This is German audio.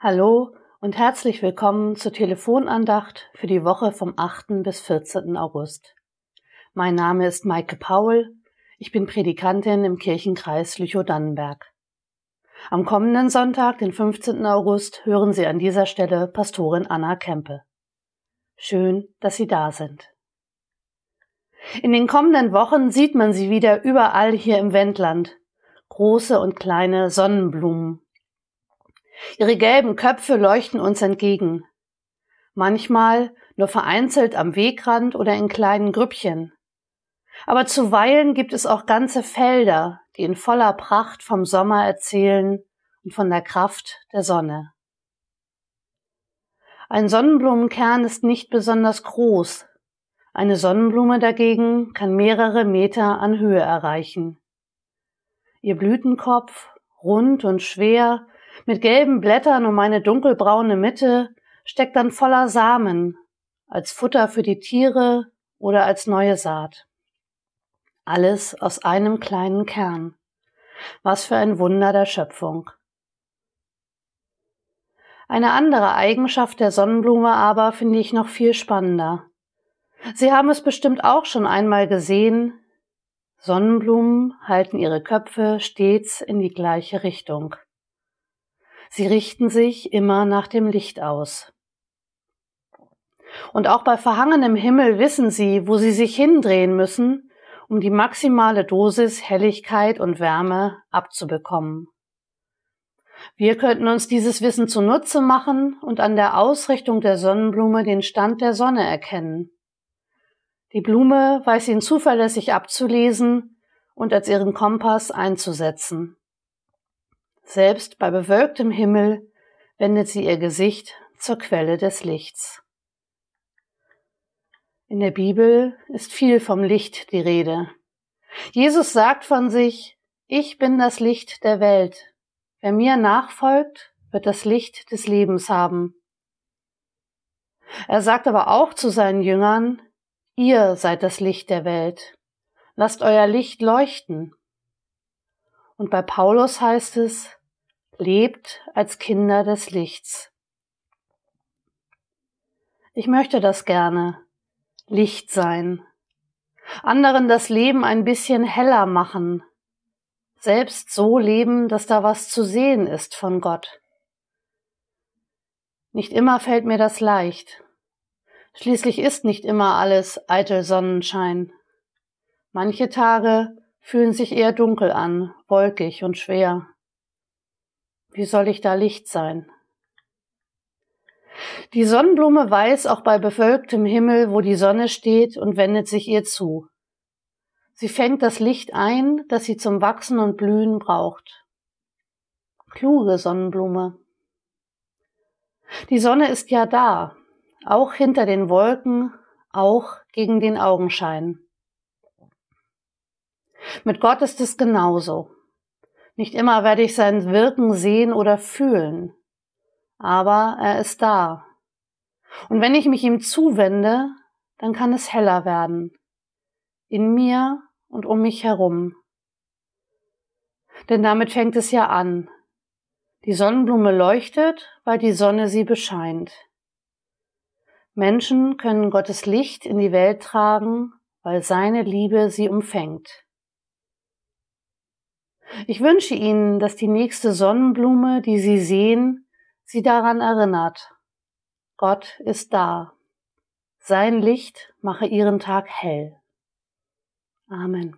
Hallo und herzlich willkommen zur Telefonandacht für die Woche vom 8. bis 14. August. Mein Name ist Maike Paul, ich bin Predikantin im Kirchenkreis Lüchow-Dannenberg. Am kommenden Sonntag, den 15. August, hören Sie an dieser Stelle Pastorin Anna Kempe. Schön, dass Sie da sind. In den kommenden Wochen sieht man sie wieder überall hier im Wendland. Große und kleine Sonnenblumen Ihre gelben Köpfe leuchten uns entgegen. Manchmal nur vereinzelt am Wegrand oder in kleinen Grüppchen. Aber zuweilen gibt es auch ganze Felder, die in voller Pracht vom Sommer erzählen und von der Kraft der Sonne. Ein Sonnenblumenkern ist nicht besonders groß. Eine Sonnenblume dagegen kann mehrere Meter an Höhe erreichen. Ihr Blütenkopf, rund und schwer, mit gelben Blättern um eine dunkelbraune Mitte, steckt dann voller Samen, als Futter für die Tiere oder als neue Saat. Alles aus einem kleinen Kern. Was für ein Wunder der Schöpfung. Eine andere Eigenschaft der Sonnenblume aber finde ich noch viel spannender. Sie haben es bestimmt auch schon einmal gesehen. Sonnenblumen halten ihre Köpfe stets in die gleiche Richtung. Sie richten sich immer nach dem Licht aus. Und auch bei verhangenem Himmel wissen sie, wo sie sich hindrehen müssen, um die maximale Dosis Helligkeit und Wärme abzubekommen. Wir könnten uns dieses Wissen zunutze machen und an der Ausrichtung der Sonnenblume den Stand der Sonne erkennen. Die Blume weiß ihn zuverlässig abzulesen und als ihren Kompass einzusetzen. Selbst bei bewölktem Himmel wendet sie ihr Gesicht zur Quelle des Lichts. In der Bibel ist viel vom Licht die Rede. Jesus sagt von sich, ich bin das Licht der Welt. Wer mir nachfolgt, wird das Licht des Lebens haben. Er sagt aber auch zu seinen Jüngern, ihr seid das Licht der Welt. Lasst euer Licht leuchten. Und bei Paulus heißt es, lebt als Kinder des Lichts. Ich möchte das gerne, Licht sein, anderen das Leben ein bisschen heller machen, selbst so leben, dass da was zu sehen ist von Gott. Nicht immer fällt mir das leicht. Schließlich ist nicht immer alles eitel Sonnenschein. Manche Tage fühlen sich eher dunkel an, wolkig und schwer. Wie soll ich da Licht sein? Die Sonnenblume weiß auch bei bewölktem Himmel, wo die Sonne steht und wendet sich ihr zu. Sie fängt das Licht ein, das sie zum Wachsen und Blühen braucht. Kluge Sonnenblume. Die Sonne ist ja da, auch hinter den Wolken, auch gegen den Augenschein. Mit Gott ist es genauso. Nicht immer werde ich sein Wirken sehen oder fühlen, aber er ist da. Und wenn ich mich ihm zuwende, dann kann es heller werden. In mir und um mich herum. Denn damit fängt es ja an. Die Sonnenblume leuchtet, weil die Sonne sie bescheint. Menschen können Gottes Licht in die Welt tragen, weil seine Liebe sie umfängt. Ich wünsche Ihnen, dass die nächste Sonnenblume, die Sie sehen, Sie daran erinnert. Gott ist da. Sein Licht mache Ihren Tag hell. Amen.